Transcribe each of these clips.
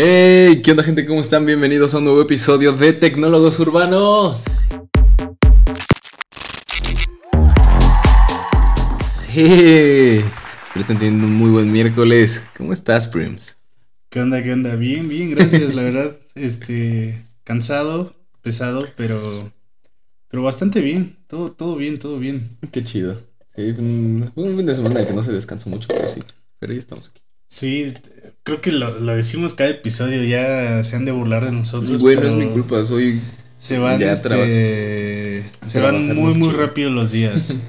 Hey, ¿qué onda gente? ¿Cómo están? Bienvenidos a un nuevo episodio de Tecnólogos Urbanos. Sí, pero están teniendo un muy buen miércoles. ¿Cómo estás, Prims? ¿Qué onda? ¿Qué onda? Bien, bien, gracias, la verdad. Este, cansado, pesado, pero pero bastante bien. Todo todo bien, todo bien. Qué chido. Sí, un, un fin de semana que no se descansa mucho, pero sí. Pero ya estamos aquí. Sí, creo que lo, lo decimos cada episodio, ya se han de burlar de nosotros. Bueno, es mi culpa, soy Se van, Ya este, se van muy, muy chido. rápido los días.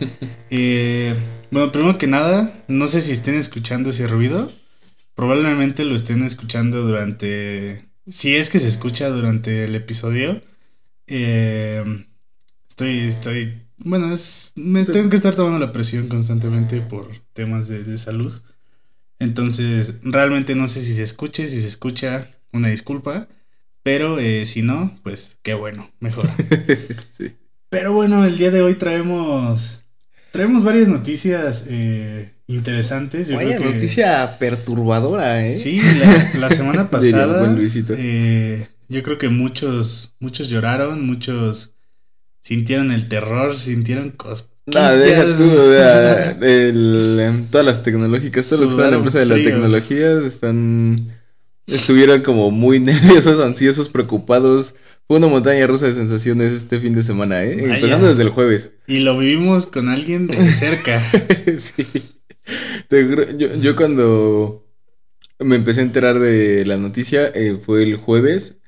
Eh, bueno, primero que nada, no sé si estén escuchando ese ruido. Probablemente lo estén escuchando durante. Si es que se escucha durante el episodio. Eh, estoy, estoy. Bueno, es, me tengo que estar tomando la presión constantemente por temas de, de salud. Entonces, realmente no sé si se escuche, si se escucha, una disculpa. Pero eh, si no, pues qué bueno, mejor. sí. Pero bueno, el día de hoy traemos. Traemos varias noticias eh, interesantes. Yo Vaya creo que- noticia perturbadora, ¿eh? Sí, la, la semana pasada. buen Luisito. eh, yo creo que muchos, muchos lloraron, muchos sintieron el terror, sintieron cosas. No, deja tú, el, em, todas las tecnológicas, todo lo que está en la empresa de la tecnología están, estuvieron como muy nerviosos, ansiosos, preocupados. Fue una montaña rusa de sensaciones este fin de semana, ¿eh? Vaya. Empezando desde el jueves. Y lo vivimos con alguien de cerca. sí. Te yo, yo cuando me empecé a enterar de la noticia eh, fue el jueves.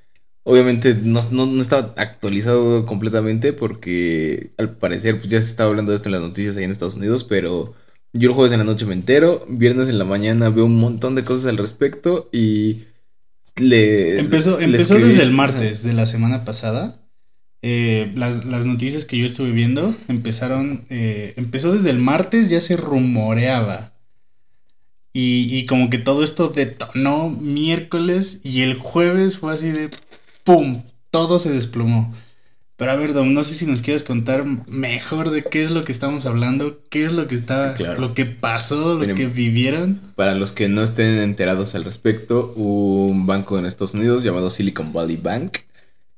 Obviamente no, no, no estaba actualizado completamente porque al parecer pues ya se estaba hablando de esto en las noticias ahí en Estados Unidos, pero yo el jueves en la noche me entero, viernes en la mañana veo un montón de cosas al respecto y le... Empezó, le empezó desde el martes de la semana pasada. Eh, las, las noticias que yo estuve viendo empezaron. eh, empezó desde el martes, ya se rumoreaba. Y, y como que todo esto detonó miércoles y el jueves fue así de ¡pum! Todo se desplomó. Pero a ver, Dom, no sé si nos quieres contar mejor de qué es lo que estamos hablando, qué es lo que está, Claro. lo que pasó, lo Miren, que vivieron. Para los que no estén enterados al respecto, un banco en Estados Unidos llamado Silicon Valley Bank.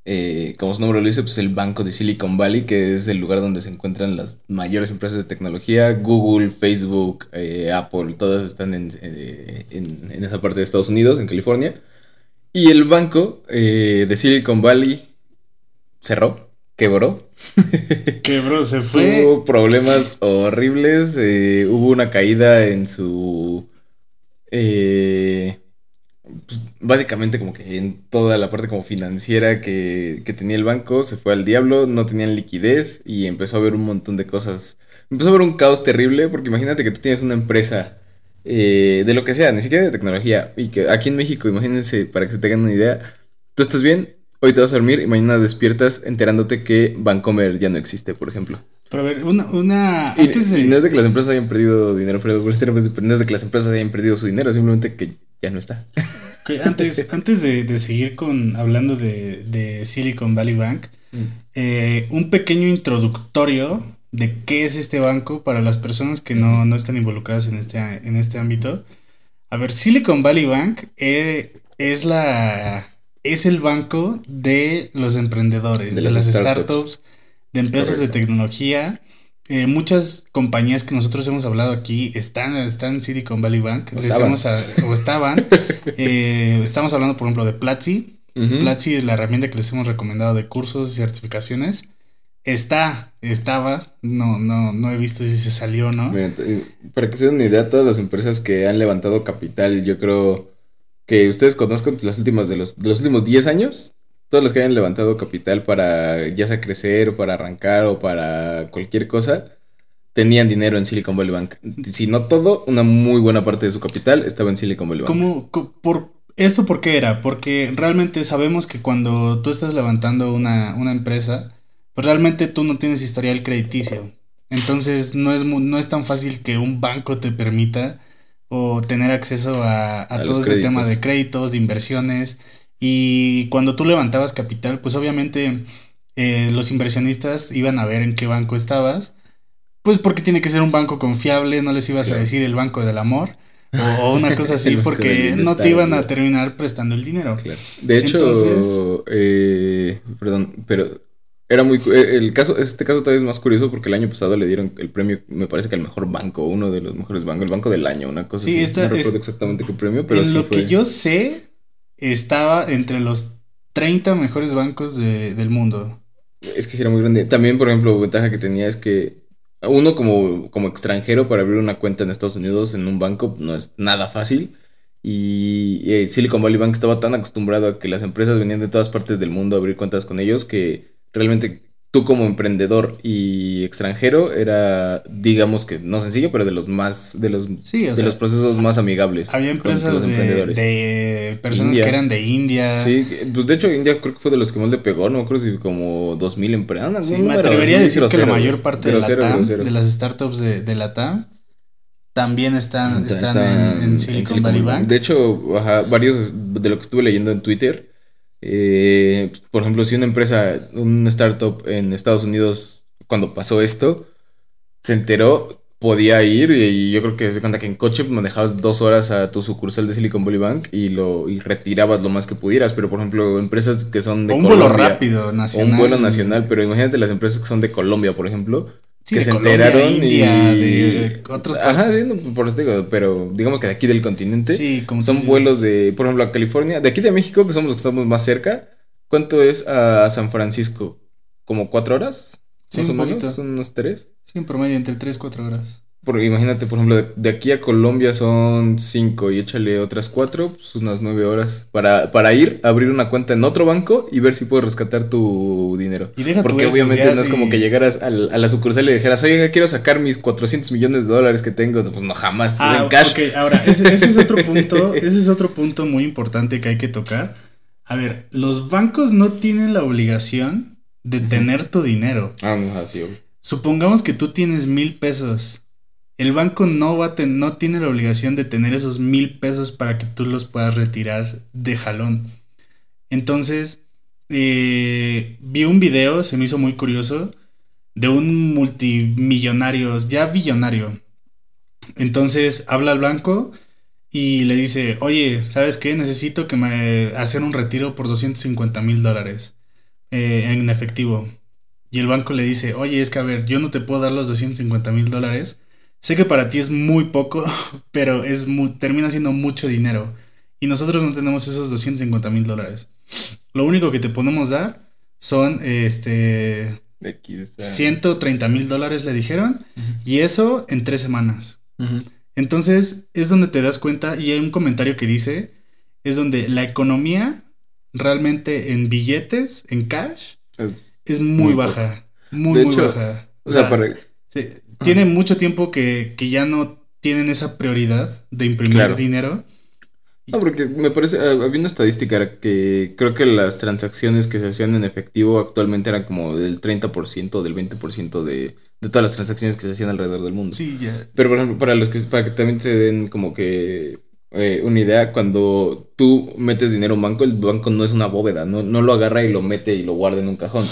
eh, como su nombre lo dice, pues el banco de Silicon Valley, que es el lugar donde se encuentran las mayores empresas de tecnología. Google, Facebook, eh, Apple, todas están en, eh, en- en esa parte de Estados Unidos, en California. Y el banco eh, de Silicon Valley cerró, quebró. Quebró, se fue. Tuvo problemas horribles. eh, hubo una caída en su. eh, pues, básicamente, como que en toda la parte como financiera que, que tenía el banco, se fue al diablo, no tenían liquidez y empezó a haber un montón de cosas. Empezó a haber un caos terrible, porque imagínate que tú tienes una empresa eh, de lo que sea, ni siquiera de tecnología, y que aquí en México, imagínense, para que se tengan una idea, tú estás bien, hoy te vas a dormir y mañana despiertas enterándote que Vancomer ya no existe, por ejemplo. Pero a ver, una, una Y, antes de, y no es de que las empresas hayan perdido dinero, Fredo, pero no es de que las empresas hayan perdido su dinero, simplemente que ya no está. antes, antes de, de seguir con hablando de, de Silicon Valley Bank, eh, un pequeño introductorio de qué es este banco para las personas que no, no están involucradas en este, en este ámbito. A ver, Silicon Valley Bank eh, es la es el banco de los emprendedores, De de, las startups. startups, de empresas de tecnología. Eh, muchas compañías que nosotros hemos hablado aquí están, están en Silicon Valley Bank. O estaban. a- o estaban. Eh, estamos hablando, por ejemplo, de Platzi. Platzi es la herramienta que les hemos recomendado de cursos y certificaciones. Está, estaba, no, no, no he visto si se salió o no. Mira, para que se den una idea, todas las empresas que han levantado capital, yo creo que ustedes conozcan las últimas de los, de los últimos 10 años, todas las que hayan levantado capital para ya sea crecer o para arrancar o para cualquier cosa, tenían dinero en Silicon Valley Bank. Si no todo, una muy buena parte de su capital estaba en Silicon Valley Bank. ¿Cómo, co- por, ¿Esto por qué era? Porque realmente sabemos que cuando tú estás levantando una, una empresa, pues realmente tú no tienes historial crediticio. Entonces no es, no es tan fácil que un banco te permita o tener acceso a, a A todo ese tema de créditos, de inversiones. Y cuando tú levantabas capital, pues obviamente eh, los inversionistas iban a ver en qué banco estabas. Pues porque tiene que ser un banco confiable, no les ibas Claro. a decir el banco del amor. o, una cosa así, porque no te iban a terminar prestando el dinero. Claro. De hecho, Entonces- eh, perdón, pero era muy eh, el caso, este caso todavía es más curioso porque el año pasado le dieron el premio, me parece que al mejor banco, uno de los mejores bancos, el banco del año, una cosa Sí, así. esta- no recuerdo es- exactamente qué premio, pero en sí lo fue. que yo sé, estaba entre los 30 mejores bancos de- del mundo. Es que sí era muy grande. También, por ejemplo, ventaja que tenía es que uno como, como extranjero para abrir una cuenta en Estados Unidos en un banco no es nada fácil. Y eh, Silicon Valley Bank estaba tan acostumbrado a que las empresas venían de todas partes del mundo a abrir cuentas con ellos que realmente tú como emprendedor y extranjero era, digamos que no sencillo, pero de los más, de los, Sí, de sea, los procesos más amigables. había empresas los de, personas India. que eran de India. Sí, pues de hecho India creo que fue de los que más le pegó, no acuerdo si como 2000 empresas. Sí, me atrevería a decir que la mayor parte de la TAM, de las startups de, de la TAM, también están, están en, en Silicon Valley Bank. De hecho, ajá, varios de lo que estuve leyendo en Twitter, eh, por ejemplo, si una empresa, un startup en Estados Unidos, cuando pasó esto, se enteró, podía ir y yo creo que se cuenta que en coche manejabas dos horas a tu sucursal de Silicon Valley Bank y lo y retirabas lo más que pudieras, pero por ejemplo, empresas que son de O un vuelo rápido, o nacional. un vuelo nacional, pero imagínate las empresas que son de Colombia, por ejemplo, Sí, que de se Colombia, enteraron India, y de otros Ajá, sí, no, por eso digo, pero digamos que de aquí del continente Sí, como son vuelos de, por ejemplo, a California, de aquí de México, que somos los que estamos más cerca, ¿cuánto es a San Francisco? ¿Como cuatro horas? Sí, más o un menos, poquito. son unos tres. Sí, en promedio entre 3 y 4 horas. Porque imagínate, por ejemplo, de, de aquí a Colombia son cinco y échale otras cuatro, pues unas nueve horas para, para ir abrir una cuenta en otro banco y ver si puedes rescatar tu dinero. Y deja Porque obviamente no es como que llegaras al- a la sucursal y dijeras, oye, quiero sacar mis 400 millones de dólares que tengo. Pues no, jamás. Ah, en cash. ok, ahora, ese, ese es otro punto, ese es otro punto muy importante que hay que tocar. A ver, los bancos no tienen la obligación de tener tu dinero. Ah, no, así. Supongamos que tú tienes mil pesos. El banco no va a no tiene la obligación de tener esos mil pesos para que tú los puedas retirar de jalón. Entonces, eh, vi un video, se me hizo muy curioso, de un multimillonario, ya billonario. Entonces habla al banco y le dice, oye, ¿sabes qué? Necesito que me hacer un retiro por 250 mil dólares eh, en efectivo. Y el banco le dice, oye, es que a ver, yo no te puedo dar los 250 mil dólares. Sé que para ti es muy poco, pero es mu- termina siendo mucho dinero. Y nosotros no tenemos esos 250 mil dólares. Lo único que te podemos dar son este De aquí, o sea, 130 mil dólares, le dijeron. Y eso en tres semanas. Entonces es donde te das cuenta y hay un comentario que dice, es donde la economía realmente en billetes, en cash, Es- es muy, Muy baja. Muy, De muy hecho, baja. O sea, para, sí, tiene mucho tiempo que, que ya no tienen esa prioridad de imprimir Claro. dinero. No, porque me parece, ah, había una estadística que creo que las transacciones que se hacían en efectivo actualmente eran como del 30%, del 20% de, de todas las transacciones que se hacían alrededor del mundo. Sí, ya. Pero por ejemplo, para los que, para que también se den como que eh, una idea, cuando tú metes dinero a un banco, el banco no es una bóveda, no, no lo agarra y lo mete y lo guarda en un cajón.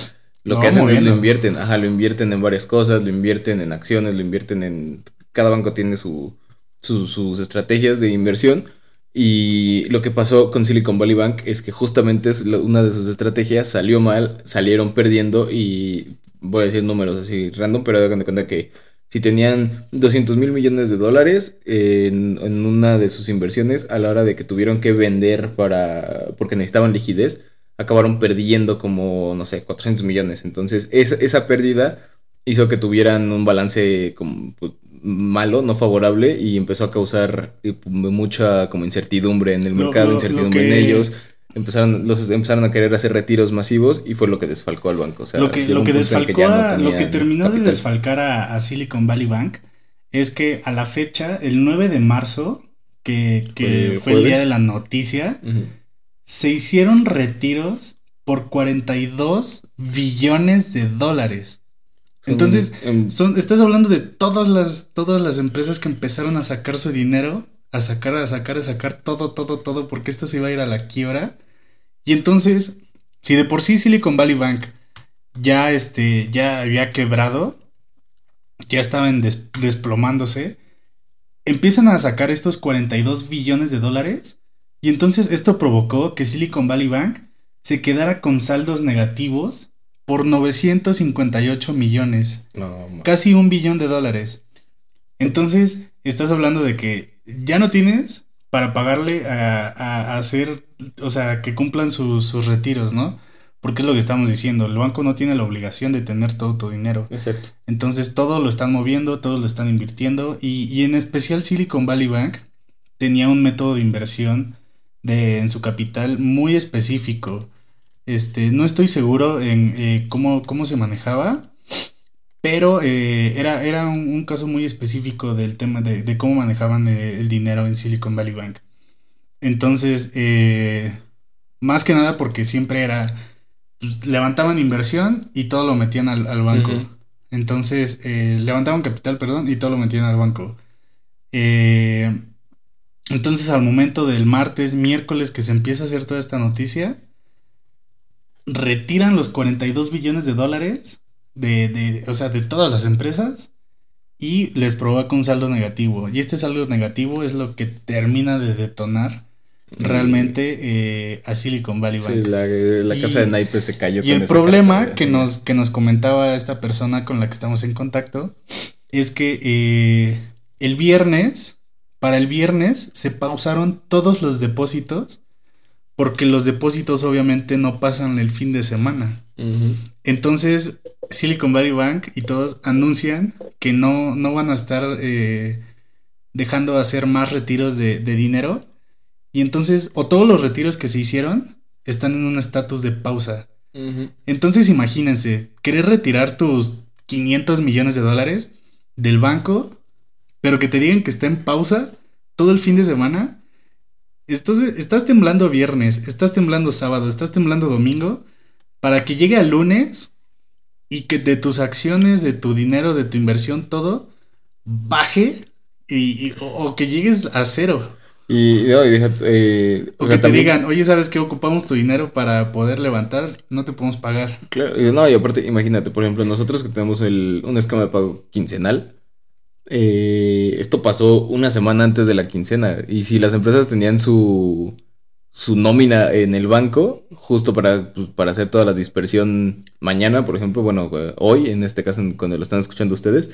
Lo No, que hacen es lo invierten, ajá, lo invierten en varias cosas, lo invierten en acciones, lo invierten en... Cada banco tiene su, su- sus estrategias de inversión. Y lo que pasó con Silicon Valley Bank es que justamente una de sus estrategias salió mal, salieron perdiendo y voy a decir números así random, pero hagan de cuenta que si tenían 200 mil millones de dólares en, en una de sus inversiones, a la hora de que tuvieron que vender para porque necesitaban liquidez, acabaron perdiendo como, no sé, 400 millones. Entonces, esa, esa pérdida hizo que tuvieran un balance como, pues, malo, no favorable, y empezó a causar eh, mucha como incertidumbre en el mercado, lo- lo incertidumbre en que- ellos. Empezaron, los empezaron a querer hacer retiros masivos y fue lo que desfalcó al banco. O sea, lo que, lo que desfalcó no lo que terminó de desfalcar a, a Silicon Valley Bank es que a la fecha, el 9 de marzo, que, que Fue fue el día de la noticia. Se hicieron retiros por 42 billones de dólares. Entonces, son, estás hablando de todas las, todas las empresas que empezaron a sacar su dinero, a sacar, a sacar, a sacar todo, todo, todo, porque esto se iba a ir a la quiebra. Y entonces, si de por sí Silicon Valley Bank ya, este, ya había quebrado, ya estaban des- desplomándose, empiezan a sacar estos 42 billones de dólares y entonces esto provocó que Silicon Valley Bank se quedara con saldos negativos por 958 millones. casi un billón de dólares. Entonces, estás hablando de que ya no tienes para pagarle a, hacer, o sea, que cumplan sus, retiros, ¿no? Porque es lo que estamos diciendo, el banco no tiene la obligación de tener todo tu dinero. Exacto. Entonces todo lo están moviendo, todo lo están invirtiendo y, y en especial Silicon Valley Bank tenía un método de inversión de, en su capital muy específico. Este, no estoy seguro en eh, cómo, cómo se manejaba, pero eh, era, era un, caso muy específico del tema de, cómo manejaban eh, el dinero en Silicon Valley Bank. Entonces, más que nada porque siempre era, pues, levantaban inversión y todo lo metían al, banco. Entonces, levantaban capital, perdón, y todo lo metían al banco. Entonces, al momento del martes, miércoles que se empieza a hacer toda esta noticia, retiran los 42 billones de dólares de, de, o sea, de todas las empresas y les provoca un saldo negativo. Y este saldo negativo es lo que termina de detonar realmente eh, a Silicon Valley Bank. Sí, la, casa de naipes se cayó. Y el problema que nos, que nos comentaba esta persona con la que estamos en contacto es que eh, el viernes, para el viernes, se pausaron todos los depósitos porque los depósitos obviamente no pasan el fin de semana. Entonces, Silicon Valley Bank y todos anuncian que no, no van a estar eh, dejando de hacer más retiros de, dinero. Y entonces, o todos los retiros que se hicieron están en un estatus de pausa. Entonces, imagínense, querer retirar tus 500 millones de dólares del banco, pero que te digan que está en pausa todo el fin de semana estás temblando viernes, estás temblando sábado, estás temblando domingo, para que llegue al lunes y que de tus acciones, de tu dinero, de tu inversión, todo baje y, o, que llegues a cero. Y, eh, o, que te digan, oye, ¿sabes qué? Ocupamos tu dinero para poder levantar, no te podemos pagar. Claro, no, y aparte, imagínate, por ejemplo, nosotros que tenemos el, un esquema de pago quincenal, eh, esto pasó una semana antes de la quincena. Y si las empresas tenían su, su nómina en el banco, justo para, pues, para hacer toda la dispersión mañana, por ejemplo, bueno, hoy, en este caso, cuando lo están escuchando ustedes,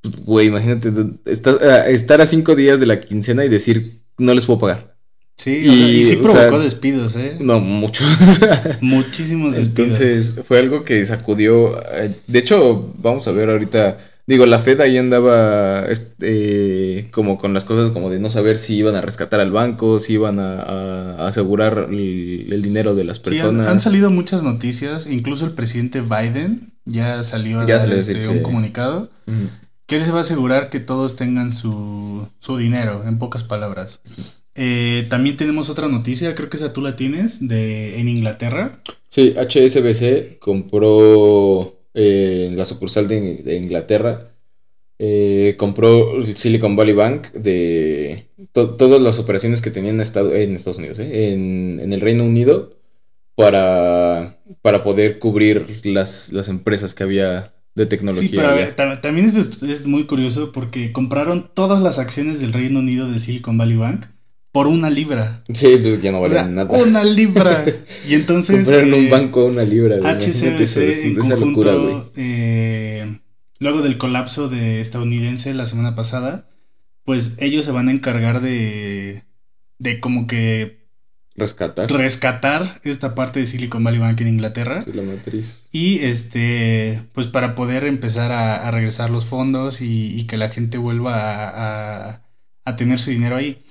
pues, güey, imagínate, estar a cinco días de la quincena y decir, no les puedo pagar. Sí, y, sí provocó despidos, ¿eh? No, muchos. Muchísimos despidos. Entonces, fue algo que sacudió. Eh, de hecho, vamos a ver ahorita Digo, la Fed ahí andaba este, como con las cosas como de no saber si iban a rescatar al banco, si iban a, asegurar el, dinero de las personas. han, salido muchas noticias, incluso el presidente Biden ya salió a dar este, un comunicado que él se va a asegurar que todos tengan su, su dinero, en pocas palabras. Eh, también tenemos otra noticia, creo que esa tú la tienes, de en Inglaterra. Sí, HSBC compró eh, la sucursal de, Inglaterra, eh, compró Silicon Valley Bank de todas las operaciones que tenían en, en Estados Unidos, eh, en, el Reino Unido, para, para poder cubrir las, las empresas que había de tecnología. también es, es, muy curioso porque compraron todas las acciones del Reino Unido de Silicon Valley Bank por una libra. Sí, pues ya no vale nada. Una libra. Y entonces. Compraron un eh, banco una libra. HCBC en conjunto, eh, luego del colapso de estadounidense la semana pasada, pues ellos se van a encargar de. de como que. Rescatar. Rescatar esta parte de Silicon Valley Bank en Inglaterra. La matriz. Y este. Pues para poder empezar a, regresar los fondos y, que la gente vuelva a, a tener su dinero ahí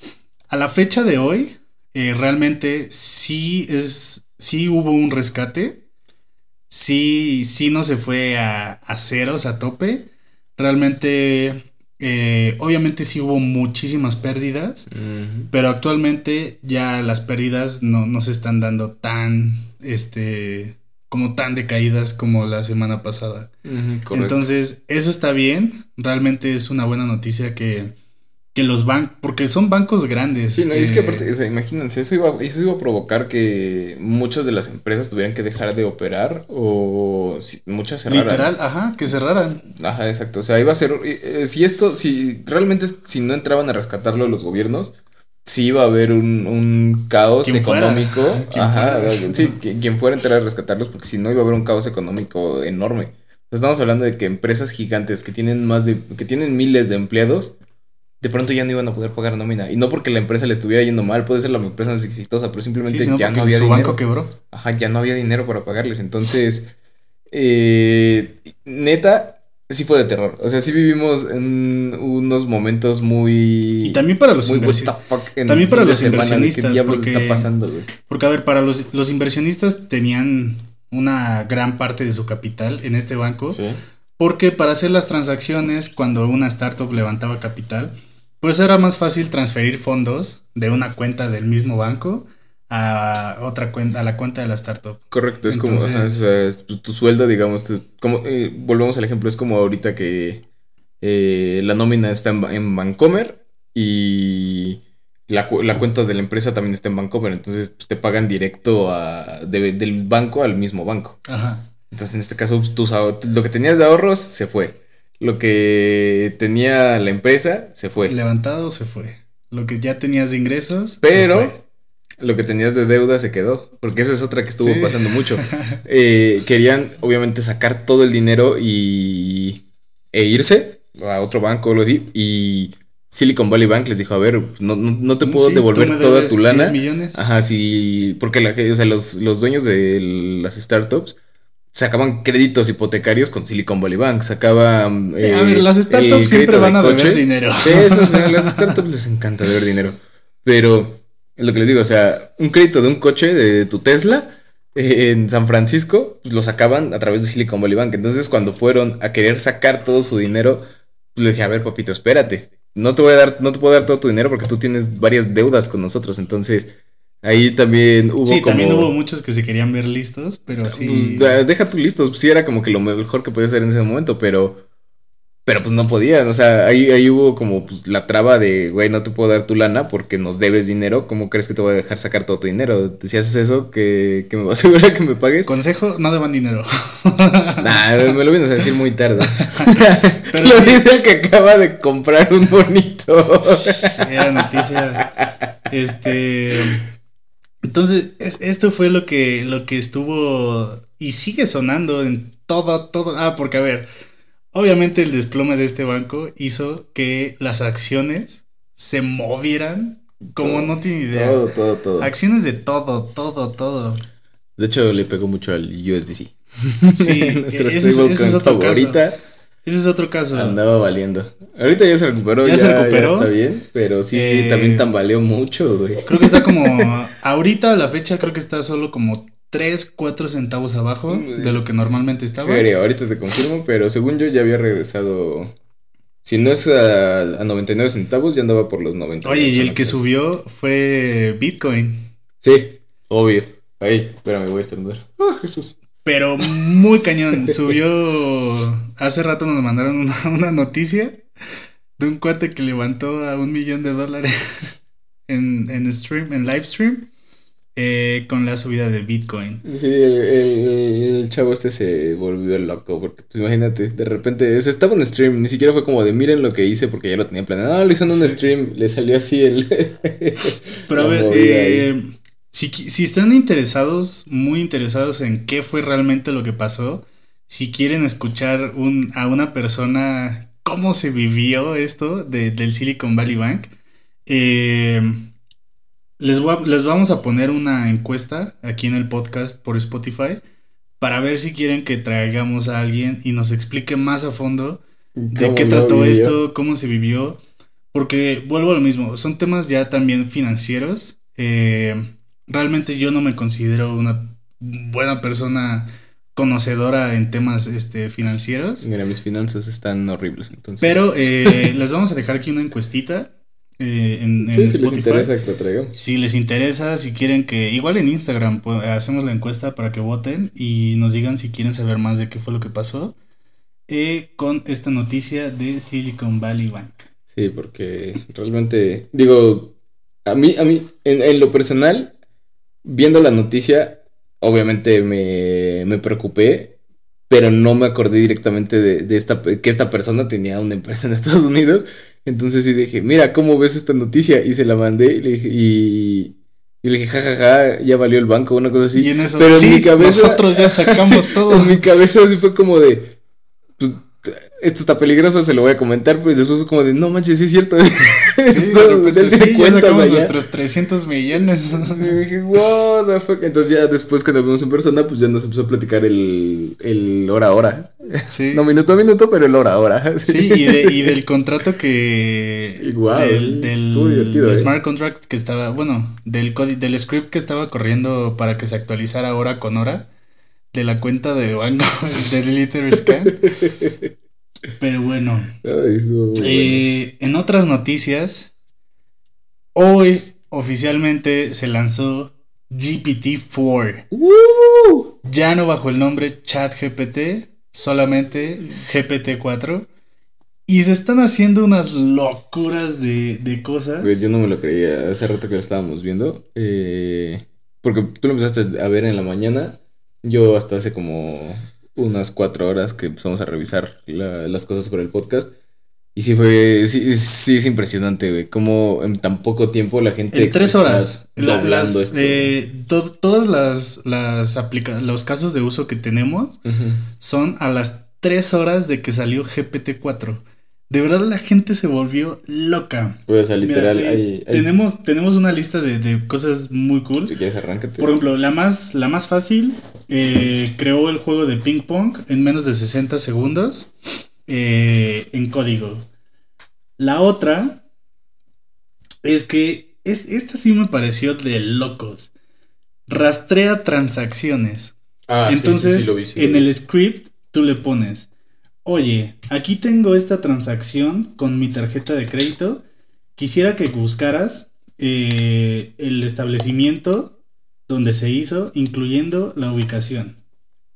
a la fecha de hoy, eh, realmente sí es, sí hubo un rescate, sí, sí no se fue a, a ceros, a tope. Realmente, eh, obviamente sí hubo muchísimas pérdidas, pero actualmente ya las pérdidas no, se están dando tan, este, como tan decaídas como la semana pasada. Entonces, eso está bien, realmente es una buena noticia que que los bancos, porque son bancos grandes. Sí, no, y es que eh, aparte, o sea, imagínense, eso iba, eso iba a provocar que muchas de las empresas tuvieran que dejar de operar o si- muchas cerraran. literal, ajá, que cerraran. Ajá, exacto. O sea, iba a ser. eh, si esto, si realmente, si no entraban a rescatarlo los gobiernos, sí iba a haber un, un caos fuera. económico. Ajá, fuera. sí, quien fuera a entrar a rescatarlos, porque si no iba a haber un caos económico enorme. Estamos hablando de que empresas gigantes que tienen más de. que tienen miles de empleados. De pronto ya no iban a poder pagar nómina. Y no porque la empresa le estuviera yendo mal, puede ser la empresa más exitosa, pero simplemente Sí, ya no había su dinero. banco quebró. Ajá, ya no había dinero para pagarles. Entonces, eh, neta, sí fue de terror. O sea, sí vivimos en unos momentos muy. Y también para los inversionistas. también para los inversionistas, ¿Qué diablos porque- está pasando, güey? Porque, a ver, para los, los inversionistas tenían una gran parte de su capital en este banco. Sí. Porque para hacer las transacciones, cuando una startup levantaba capital, pues era más fácil transferir fondos de una cuenta del mismo banco a otra cuenta, a la cuenta de la startup. Correcto, es como, ajá, o sea, es tu, sueldo, digamos, tu- como, eh, volvemos al ejemplo, es como ahorita que eh, la nómina está en, en Bancomer y la, la cuenta de la empresa también está en Bancomer, entonces pues, te pagan directo a, de- del banco al mismo banco. Ajá. Entonces, en este caso, pues, tus lo que tenías de ahorros se fue. Lo que tenía la empresa se fue. Levantado se fue. Lo que ya tenías de ingresos. se Pero fue. lo que tenías de deuda se quedó. Porque esa es otra que estuvo Sí. pasando mucho. Eh, querían, obviamente, sacar todo el dinero y. e irse a otro banco o algo así. Y Silicon Valley Bank les dijo: A ver, no, no, no te puedo Sí, devolver me toda tu lana. 10 millones. Ajá, sí, porque la, o sea, los, los dueños de las startups sacaban créditos hipotecarios con Silicon Valley Bank, sacaban... Sí, a ver, las startups siempre van a coche. dinero. Sí, eso, o sea, a las startups les encanta deber dinero, pero es lo que les digo, o sea, un crédito de un coche de tu Tesla eh, en San Francisco, pues lo sacaban a través de Silicon Valley Bank, entonces cuando fueron a querer sacar todo su dinero, pues le dije, a ver, papito, espérate, no te voy a dar, no te puedo dar todo tu dinero porque tú tienes varias deudas con nosotros, entonces... Ahí también hubo Sí, como... también hubo muchos que se querían ver listos, pero sí. Pues, deja tu listos, sí era como que lo mejor que podía hacer en ese momento, pero pero pues no podían, o sea, ahí, ahí hubo como pues la traba de, güey, no te puedo dar tu lana porque nos debes dinero, ¿cómo crees que te voy a dejar sacar todo tu dinero? Si haces eso, que, que me vas a asegurar que me pagues. Consejo, no deban dinero. Nah, me lo vienes a decir muy tarde. Pero lo sí. dice el que acaba de comprar un bonito. Era noticia. Este. Entonces, es- esto fue lo que, lo que estuvo y sigue sonando en todo, todo. Ah, porque a ver, obviamente el desplome de este banco hizo que las acciones se movieran como no tiene idea. todo, todo, todo. Acciones de todo, todo, todo. De hecho, le pegó mucho al USDC. Sí, ese es- ese es otro favorita. Ese es otro caso. Andaba valiendo. Ahorita ya se recuperó, ¿Ya ya, se ya recuperó? está bien, pero sí, Eh, también tambaleó mucho, güey. Creo que está como. ahorita a la fecha creo que está solo como 3, 4 centavos abajo de lo que normalmente estaba. Creo, ahorita te confirmo, pero según yo ya había regresado. Si no es a, a 99 centavos, ya andaba por los 90. Oye, y el que subió fue Bitcoin. Sí, obvio. Ahí, espérame, voy a estornudar. Ah, Jesús. Pero muy cañón. Subió. Hace rato nos mandaron una, una noticia de un cuate que levantó a un millón de dólares en, en stream, en live stream, eh, con la subida de Bitcoin. Sí, el, el- el chavo este se volvió loco, porque pues imagínate, de repente, se estaba en stream, ni siquiera fue como de miren lo que hice porque ya lo tenía planeado. No, lo hizo en un stream, le salió así el... Pero a ver, eh, si, si están interesados, muy interesados en qué fue realmente lo que pasó, si quieren escuchar un, a una persona cómo se vivió esto de- del Silicon Valley Bank, eh, les, voy a- les vamos a poner una encuesta aquí en el podcast por Spotify para ver si quieren que traigamos a alguien y nos explique más a fondo de ¿Cómo qué trató vivió? esto, cómo se vivió. Porque vuelvo a lo mismo, son temas ya también financieros. Eh, realmente yo no me considero una buena persona conocedora en temas este, financieros. Mira, mis finanzas están horribles, entonces. Pero eh, les vamos a dejar aquí una encuestita eh, en, en sí, si les interesa que lo traigamos. Si les interesa, si quieren que, igual en Instagram pues, hacemos la encuesta para que voten y nos digan si quieren saber más de qué fue lo que pasó eh, con esta noticia de Silicon Valley Bank. Sí, porque realmente, digo, a mí, a mí, en, lo personal, viendo la noticia, obviamente me, me preocupé, pero no me acordé directamente de, de, esta, que esta persona tenía una empresa en Estados Unidos. Entonces sí dije, mira, ¿cómo ves esta noticia? Y se la mandé y le dije, y, y le dije, jajaja, ya valió el banco, una cosa así. Y en eso, pero en mi cabeza, nosotros ya sacamos todo. En mi cabeza así fue como de, esto está peligroso, se lo voy a comentar, pero después fue como de, no manches, sí es cierto. Sí, de repente, sí, ya sacamos nuestros 300 millones. Y dije, what the fuck. Entonces ya después que nos vimos en persona, pues ya nos empezó a platicar el, el hora a hora. Sí. No minuto a minuto, pero el hora a hora. Sí, y, de, y del contrato que... Igual, del, del, ¿eh? smart contract que estaba, bueno, del, del script que estaba corriendo para que se actualizara hora con hora de la cuenta de banco del Etherscan. Pero bueno. Eh, en otras noticias, hoy oficialmente se lanzó GPT-4. Ya no bajo el nombre ChatGPT, solamente GPT-4. Y se están haciendo unas locuras de, de cosas. yo no me lo creía hace rato que lo estábamos viendo. Eh, porque tú lo empezaste a ver en la mañana. Yo hasta hace como unas cuatro horas que empezamos a revisar las cosas con el podcast. Y sí fue, sí, sí es impresionante, güey, cómo en tan poco tiempo la gente... En tres horas. las, eh, todas las, las los casos de uso que tenemos son a las tres horas de que salió GPT-4. De verdad la gente se volvió loca. Pues, literal, eh, Tenemos, tenemos una lista de, cosas muy cool. Si quieres, arráncate. Por ejemplo, la más, la más fácil, eh, creó el juego de ping pong en menos de 60 segundos eh, en código. La otra es que es, esta sí me pareció de locos. Rastrea transacciones. Ah, Entonces, en el script tú le pones oye, aquí tengo esta transacción con mi tarjeta de crédito, quisiera que buscaras eh, el establecimiento donde se hizo, incluyendo la ubicación.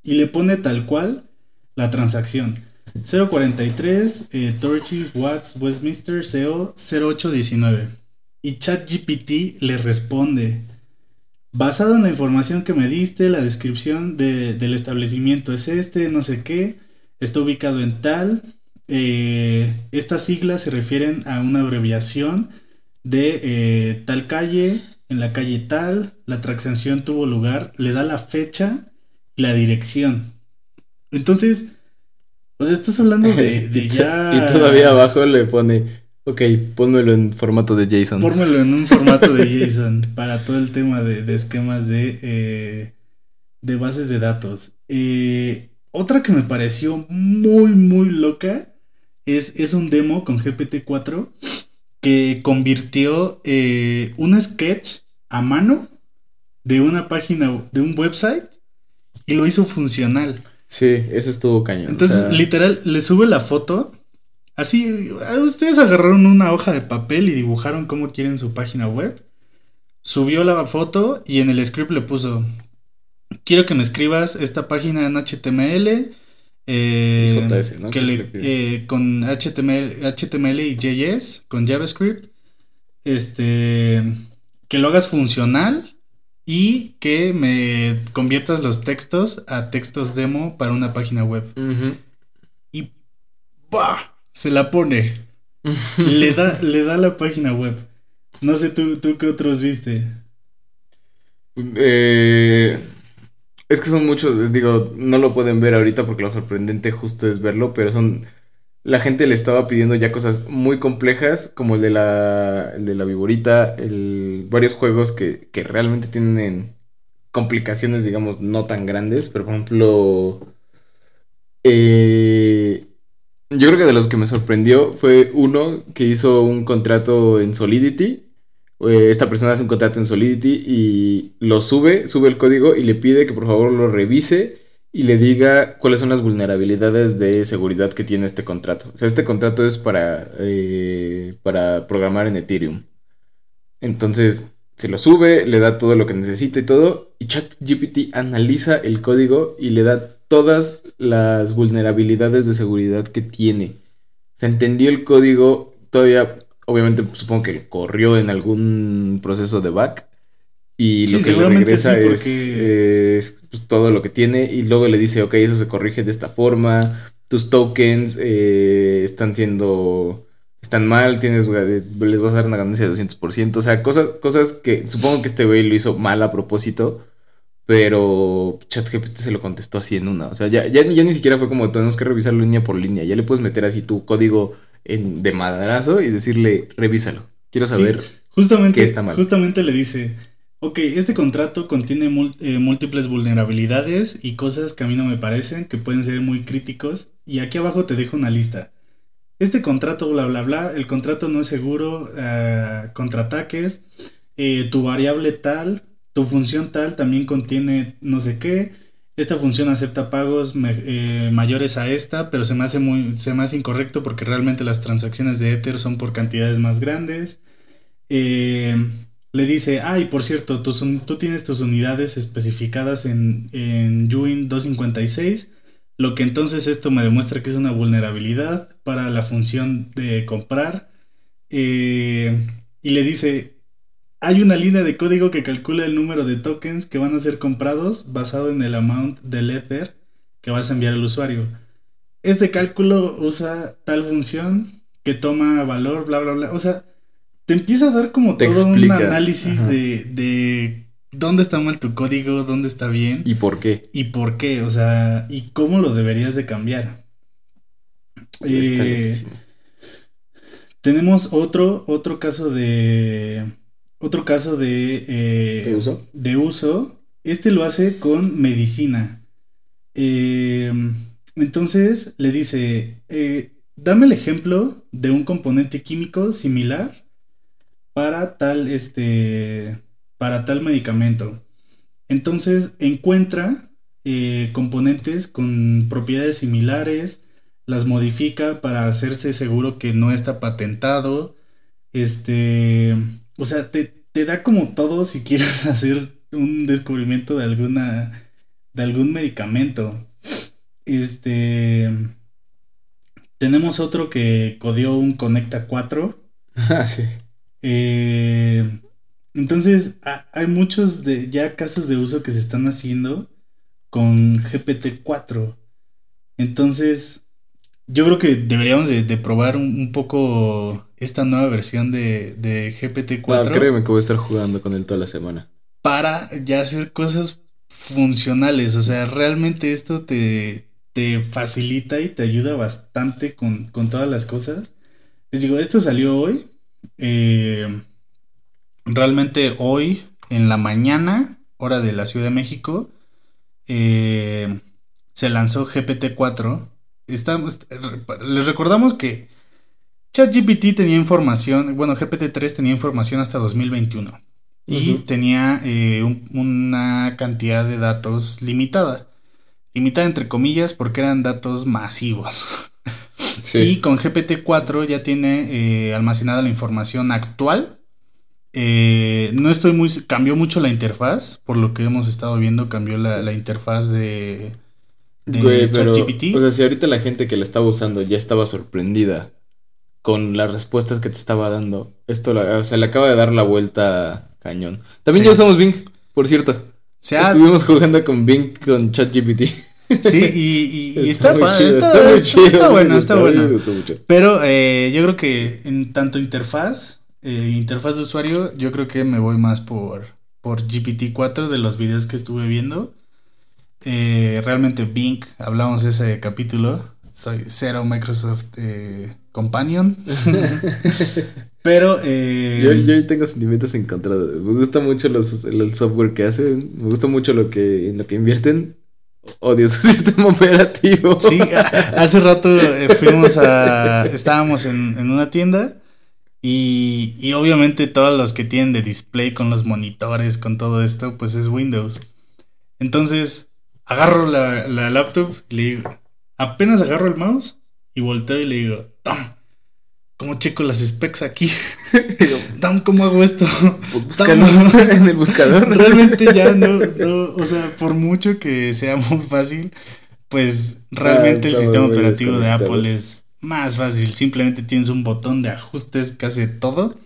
Y le pone tal cual la transacción. 043 eh, Torches Watts Westminster CO 0819. Y ChatGPT le responde. Basado en la información que me diste, la descripción del establecimiento es este, no sé qué está ubicado en tal. Eh, estas siglas se refieren a una abreviación de eh, tal calle, en la calle tal, la transacción tuvo lugar, le da la fecha y la dirección. Entonces, o sea, estás hablando de, ya... y todavía abajo le pone, ok, pónmelo en formato de JSON. Pónmelo en un formato de JSON para todo el tema de, esquemas de, eh, de bases de datos. Eh, otra que me pareció muy, muy loca es, es un demo con GPT-4 que convirtió eh, un sketch a mano de una página, de un website y lo hizo funcional. Sí, eso estuvo cañón. Entonces, literal, le sube la foto. Así, ustedes agarraron una hoja de papel y dibujaron cómo quieren su página web. Subió la foto y en el script le puso quiero que me escribas esta página en HTML. Eh, que eh, con HTML, HTML y JS, con JavaScript. Este. Que lo hagas funcional y que me conviertas los textos a textos demo para una página web. Y ¡bah! se la pone. le, da, le da la página web. No sé tú, tú qué otros viste. Eh, es que son muchos, digo, no lo pueden ver ahorita porque lo sorprendente justo es verlo, pero son... La gente le estaba pidiendo ya cosas muy complejas, como el de la, el de la viborita, el, varios juegos que, que realmente tienen complicaciones, digamos, no tan grandes, pero por ejemplo... Eh, yo creo que de los que me sorprendió fue uno que hizo un contrato en Solidity eh, esta persona hace un contrato en Solidity y lo sube, sube el código y le pide que por favor lo revise y le diga cuáles son las vulnerabilidades de seguridad que tiene este contrato. O sea, este contrato es para, eh, para programar en Ethereum. Entonces, se lo sube, le da todo lo que necesita y todo, y ChatGPT analiza el código y le da todas las vulnerabilidades de seguridad que tiene. Se entendió el código todavía, obviamente, supongo que corrió en algún proceso de back. Y lo que le regresa es, pues, todo lo que tiene. Y luego le dice, ok, eso se corrige de esta forma. Tus tokens eh, están siendo. Están mal, tienes, les vas a dar una ganancia de 200%. O sea, cosas, cosas que supongo que este güey lo hizo mal a propósito. Pero ChatGPT se lo contestó así en una. O sea, ya, ya, ni siquiera fue como tenemos que revisar línea por línea. Ya le puedes meter así tu código en, de madrazo y decirle, revísalo. Quiero saber justamente, qué está mal. Justamente le dice, ok, este contrato contiene eh, múltiples vulnerabilidades y cosas que a mí no me parecen, que pueden ser muy críticos. Y aquí abajo te dejo una lista. Este contrato, bla, bla, bla, el contrato no es seguro uh, contra ataques. Eh, tu variable tal tu función tal también contiene no sé qué. Esta función acepta pagos eh, mayores a esta, pero se me, hace muy, se me hace incorrecto porque realmente las transacciones de Ether son por cantidades más grandes. Eh, le dice, ay, por cierto, tú, tienes tus unidades especificadas en, en 256, lo que entonces esto me demuestra que es una vulnerabilidad para la función de comprar. Eh, y le dice, hay una línea de código que calcula el número de tokens que van a ser comprados basado en el amount del Ether que vas a enviar al usuario. Este cálculo usa tal función que toma valor, bla, bla, bla. O sea, te empieza a dar como todo un análisis de, de dónde está mal tu código, dónde está bien. ¿Y por qué? Y por qué, o sea, y cómo lo deberías de cambiar. Eh, tenemos otro, otro caso de otro caso de, eh, uso? de uso. Este lo hace con medicina. Eh, entonces le dice, eh, dame el ejemplo de un componente químico similar para tal, este, para tal medicamento. Entonces encuentra componentes con propiedades similares, las modifica para hacerse seguro que no está patentado. Este, o sea, te, da como todo si quieres hacer un descubrimiento de alguna. de algún medicamento. Este. Tenemos otro que codió un Conecta 4. Ah, sí. Eh, entonces, hay muchos de ya casos de uso que se están haciendo con GPT-4. Entonces, yo creo que deberíamos de, probar un, poco esta nueva versión de, de GPT-4. No, créeme que voy a estar jugando con él toda la semana. Para ya hacer cosas funcionales. O sea, realmente esto te, te facilita y te ayuda bastante con, todas las cosas. Les digo, esto salió hoy. Eh, realmente hoy, en la mañana, hora de la Ciudad de México, eh, se lanzó GPT-4 estamos, les recordamos que ChatGPT tenía información, bueno, GPT-3 tenía información hasta 2021 y tenía eh, una cantidad de datos limitada. Limitada entre comillas porque eran datos masivos. Y con GPT-4 ya tiene eh, almacenada la información actual. Eh, no estoy muy... Cambió mucho la interfaz, por lo que hemos estado viendo, cambió la interfaz de de ChatGPT. O sea, si ahorita la gente que la estaba usando ya estaba sorprendida con las respuestas que te estaba dando, esto o sea, le acaba de dar la vuelta cañón. También ya usamos Bing, por cierto. Estuvimos jugando con Bing con ChatGPT. Sí, y, y está, está, está, está, bueno, está bueno. Pero eh, yo creo que en tanto interfaz, eh, interfaz de usuario, yo creo que me voy más por, por GPT-4 de los videos que estuve viendo. Eh, realmente Bing, hablamos de ese capítulo. Soy cero Microsoft eh, Companion. Pero. Eh, yo, yo tengo sentimientos encontrados. Me gusta mucho los, el, software que hacen. Me gusta mucho lo que, en lo que invierten. Odio su sistema operativo. Sí, hace rato fuimos a. Estábamos en, en una tienda. Y, y, obviamente todos los que tienen de display con los monitores, con todo esto, pues es Windows. Entonces, agarro la, la laptop y le digo, apenas agarro el mouse y volteo y le digo, Tom, ¿cómo checo las specs aquí? Tom, ¿cómo hago esto? Pues en el buscador. Realmente ya no, no, o sea, por mucho que sea muy fácil, pues realmente el sistema operativo de Apple es más fácil. Simplemente tienes un botón de ajustes que hace todo.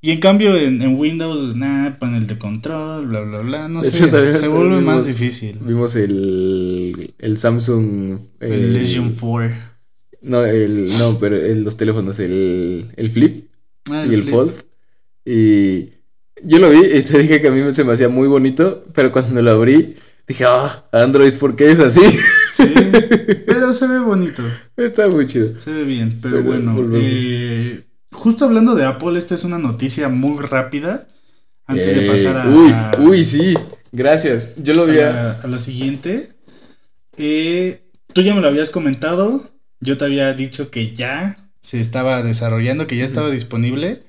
Y en cambio en, Windows, nada, panel de control, bla, bla, bla, no sé, se vuelve más difícil. Vimos el, el Samsung... El, Legion 4. No, el, no, pero los teléfonos, el, el Flip ah, y el Fold. Y yo lo vi y te dije que a mí se me hacía muy bonito, pero cuando lo abrí dije, ah, Android, ¿por qué es así? Sí, pero se ve bonito. Está muy chido. Se ve bien, pero, bueno. Eh, justo hablando de Apple, esta es una noticia muy rápida. Antes de pasar a. Uy, uy, sí. Gracias. Yo lo vi. A, la, siguiente. Eh, tú ya me lo habías comentado. Yo te había dicho que ya se estaba desarrollando, que ya estaba disponible.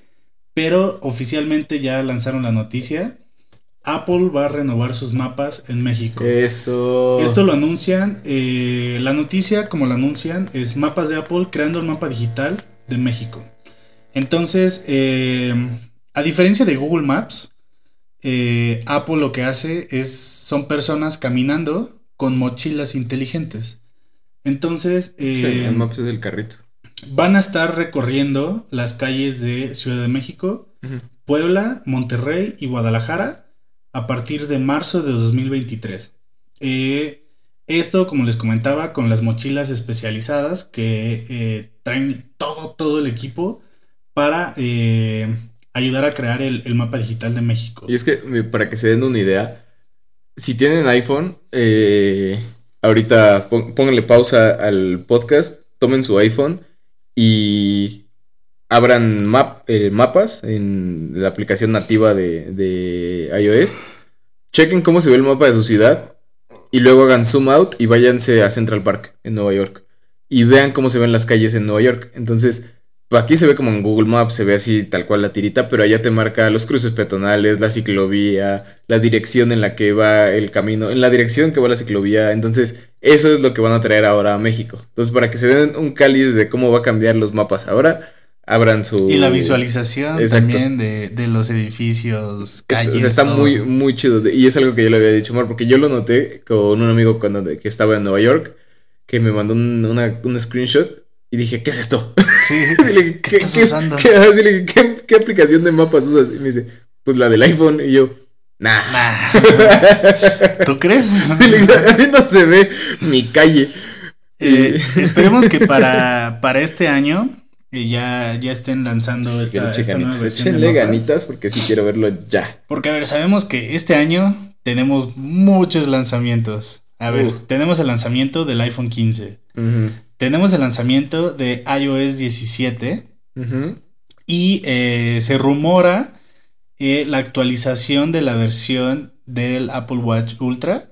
Pero oficialmente ya lanzaron la noticia. Apple va a renovar sus mapas en México. Eso. Esto lo anuncian. Eh, la noticia, como lo anuncian, es mapas de Apple creando el mapa digital de México. Entonces, eh, a diferencia de Google Maps, eh, Apple lo que hace es, son personas caminando con mochilas inteligentes. Entonces, el Maps es el carrito. Van a estar recorriendo las calles de Ciudad de México, Puebla, Monterrey y Guadalajara a partir de marzo de 2023. Eh, esto, como les comentaba, con las mochilas especializadas que traen todo, todo el equipo para eh, ayudar a crear el, mapa digital de México. Y es que, para que se den una idea, si tienen iPhone, eh, ahorita pónganle pausa al podcast, tomen su iPhone y abran eh, mapas en la aplicación nativa de, de iOS. Chequen cómo se ve el mapa de su ciudad y luego hagan zoom out y váyanse a Central Park en Nueva York y vean cómo se ven las calles en Nueva York. Entonces, Aquí se ve como en Google Maps, se ve así tal cual la tirita, pero allá te marca los cruces peatonales, la ciclovía, la dirección en la que va el camino, en la dirección que va la ciclovía. Entonces, eso es lo que van a traer ahora a México. Entonces, para que se den un cáliz de cómo va a cambiar los mapas ahora, abran su... Y la visualización también de, los edificios, calles. o sea, está muy, muy chido. Y es algo que yo le había dicho, Mar, porque yo lo noté con un amigo cuando que estaba en Nueva York, que me mandó un, una, un screenshot y dije, ¿qué es esto? Sí, ¿qué, estás usando? ¿qué, aplicación de mapas usas? Y me dice, pues la del iPhone. Y yo, nah. ¿Tú crees? así no se ve mi calle. Eh, esperemos que para, para este año eh, ya, ya estén lanzando esta, esta nueva versión. de ganitas porque sí quiero verlo ya. Porque, a ver, sabemos que este año tenemos muchos lanzamientos. A ver, tenemos el lanzamiento del iPhone 15. Tenemos el lanzamiento de iOS 17. Y eh, se rumora eh, la actualización de la versión del Apple Watch Ultra.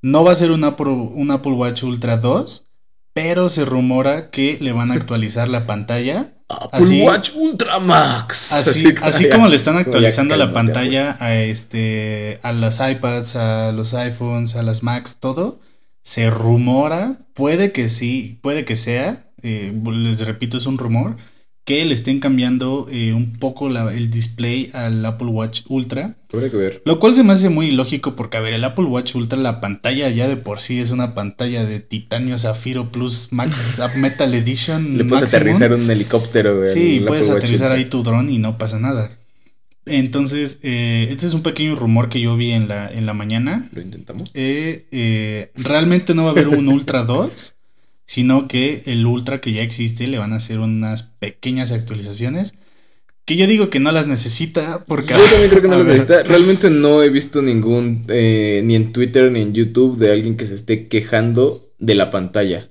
No va a ser un Apple, un Apple Watch Ultra 2, pero se rumora que le van a actualizar la pantalla. Apple Watch Ultra Max. Así, como le están actualizando la pantalla a este a las iPads, a los iPhones, a las Macs, todo se rumora, puede que sí, puede que sea, eh, les repito, es un rumor, que le estén cambiando eh, un poco el display al Apple Watch Ultra. Habría que ver. Lo cual se me hace muy ilógico porque, a ver, el Apple Watch Ultra, la pantalla ya de por sí es una pantalla de titanio zafiro plus Max Metal Edition. Le puedes aterrizar un helicóptero. Sí, puedes aterrizar ahí tu dron y no pasa nada. Entonces, eh, este es un pequeño rumor que yo vi en la, en la mañana. Lo intentamos. Eh, eh, realmente no va a haber un Ultra 2, sino que el Ultra que ya existe le van a hacer unas pequeñas actualizaciones. Que yo digo que no las necesita porque... Yo también creo que no las necesita. Realmente no he visto ningún, ni en Twitter ni en YouTube, de alguien que se esté quejando de la pantalla.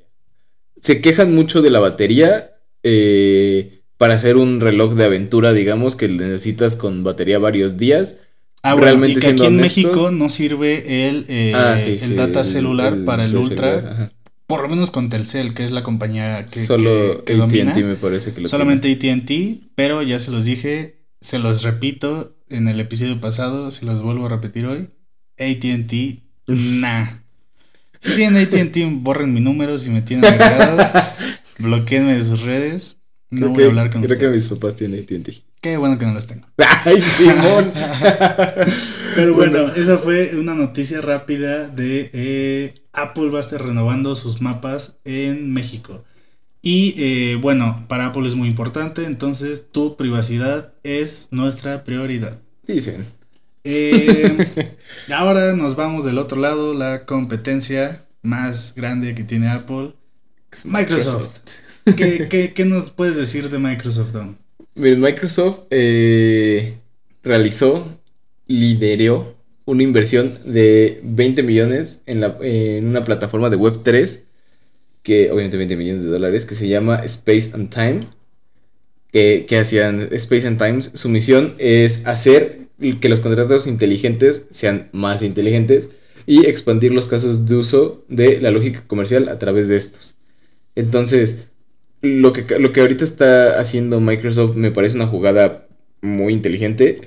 Se quejan mucho de la batería. Eh, para hacer un reloj de aventura, digamos, que necesitas con batería varios días. Ah, Realmente y que aquí en México no sirve el, eh, ah, el data celular para el Ultra. por lo menos con Telcel, que es la compañía que, Solo que, AT&T me parece que lo Solamente AT&T, pero ya se los dije, se los repito en el episodio pasado, se los vuelvo a repetir hoy. AT&T, nah. Si tienen AT&T, borren mi número si me tienen agregado. bloqueenme de sus redes. No voy a hablar con creo que mis papás tienen AT&T. Qué bueno que no los tengo. ¡Ay, Simón! Pero bueno, esa fue una noticia rápida de eh, Apple va a estar renovando sus mapas en México. Y eh, bueno, para Apple es muy importante, entonces tu privacidad es nuestra prioridad. Dicen. Eh, ahora nos vamos del otro lado, la competencia más grande que tiene Apple, Microsoft. ¿Qué, qué, nos puedes decir de Microsoft, Don? Microsoft eh, realizó, lideró una inversión de 20 millones en, la, en una plataforma de Web3, que obviamente 20 millones de dólares, que se llama Space and Time. Que, que hacían Space and Times, su misión es hacer que los contratos inteligentes sean más inteligentes y expandir los casos de uso de la lógica comercial a través de estos. Entonces, lo que, lo que ahorita está haciendo Microsoft me parece una jugada muy inteligente.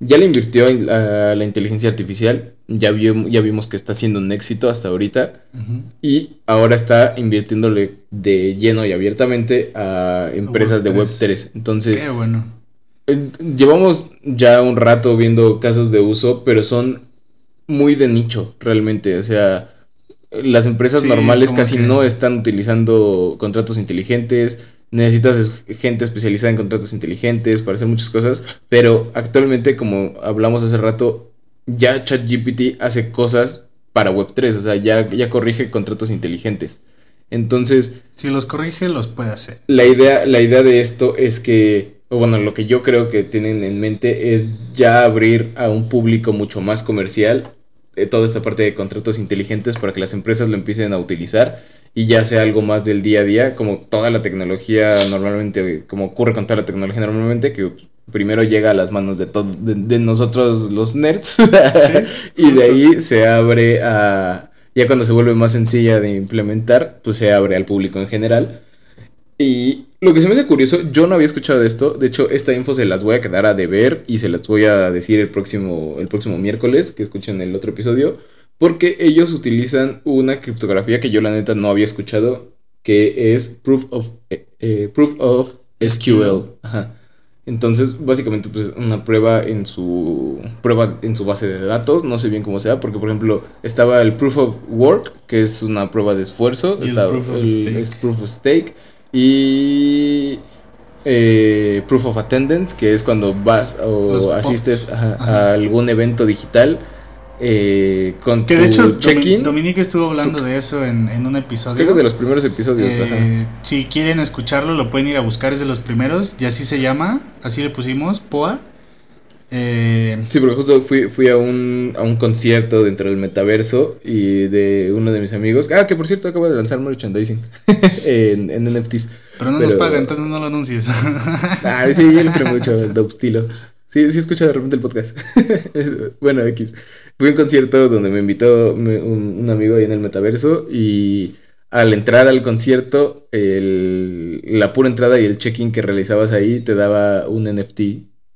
Ya le invirtió en la, inteligencia artificial, ya, ya vimos que está siendo un éxito hasta ahorita y ahora está invirtiéndole de lleno y abiertamente a empresas de Web3. Entonces, Qué bueno. Eh, llevamos ya un rato viendo casos de uso, pero son muy de nicho realmente, o sea, las empresas normales casi no están utilizando contratos inteligentes. Necesitas gente especializada en contratos inteligentes para hacer muchas cosas. Pero actualmente, como hablamos hace rato, ya ChatGPT hace cosas para Web3. O sea, ya, ya corrige contratos inteligentes. Entonces. Si los corrige, los puede hacer. La idea, la idea de esto es que. O bueno, lo que yo creo que tienen en mente es ya abrir a un público mucho más comercial toda esta parte de contratos inteligentes para que las empresas lo empiecen a utilizar y ya sea algo más del día a día, como toda la tecnología normalmente, como ocurre con toda la tecnología normalmente, que primero llega a las manos de, de, nosotros los nerds y de ahí se abre a, ya cuando se vuelve más sencilla de implementar, pues se abre al público en general. Y lo que se me hace curioso, yo no había escuchado de esto. De hecho, esta info se las voy a quedar a deber y se las voy a decir el próximo, el próximo miércoles que escuchen el otro episodio. Porque ellos utilizan una criptografía que yo la neta no había escuchado, que es Proof of, eh, eh, proof of SQL. Entonces, básicamente, pues una prueba en su prueba en su base de datos, no sé bien cómo sea, porque por ejemplo, estaba el proof of work, que es una prueba de esfuerzo, estaba el, proof of stake y eh, proof of attendance, que es cuando vas o asistes a, algún evento digital. Eh, con que de hecho check-in. Dominique estuvo hablando de eso en, un episodio. Creo de los primeros episodios. Eh, si quieren escucharlo, lo pueden ir a buscar, es de los primeros. Y así se llama, así le pusimos, POA. Eh, sí, porque justo fui, fui a, un, a un concierto dentro del metaverso y de uno de mis amigos. Ah, que por cierto acaba de lanzar merchandising en, en NFTs. Pero no nos paga, entonces no lo anuncies. ah, sí, yo creo mucho estilo. Sí, sí escucho de repente el podcast. bueno, X. Fui a un concierto donde me invitó un, un, amigo ahí en el metaverso y al entrar al concierto, el, la pura entrada y el check-in que realizabas ahí te daba un NFT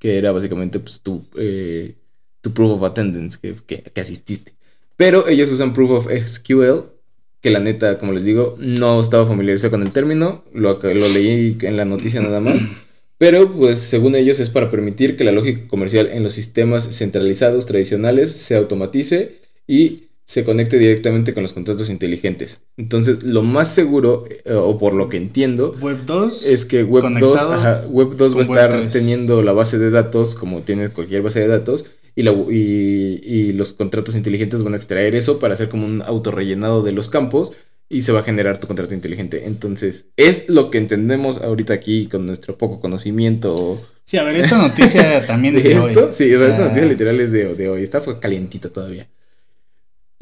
que era básicamente pues, tu, eh, tu proof of attendance, que, que, asististe. Pero ellos usan proof of SQL, que la neta, como les digo, no estaba familiarizado con el término, lo, lo leí en la noticia nada más. Pero pues según ellos es para permitir que la lógica comercial en los sistemas centralizados tradicionales se automatice y se conecte directamente con los contratos inteligentes. Entonces, lo más seguro, eh, o por lo que entiendo, Web 2 es que Web 2, Web 2 va a estar teniendo la base de datos como tiene cualquier base de datos y, la, y, los contratos inteligentes van a extraer eso para hacer como un autorrellenado de los campos y se va a generar tu contrato inteligente. Entonces, es lo que entendemos ahorita aquí con nuestro poco conocimiento. Sí, a ver, esta noticia también es de, esto? Sí, esta noticia literal es de, de hoy. Está fue calientita todavía.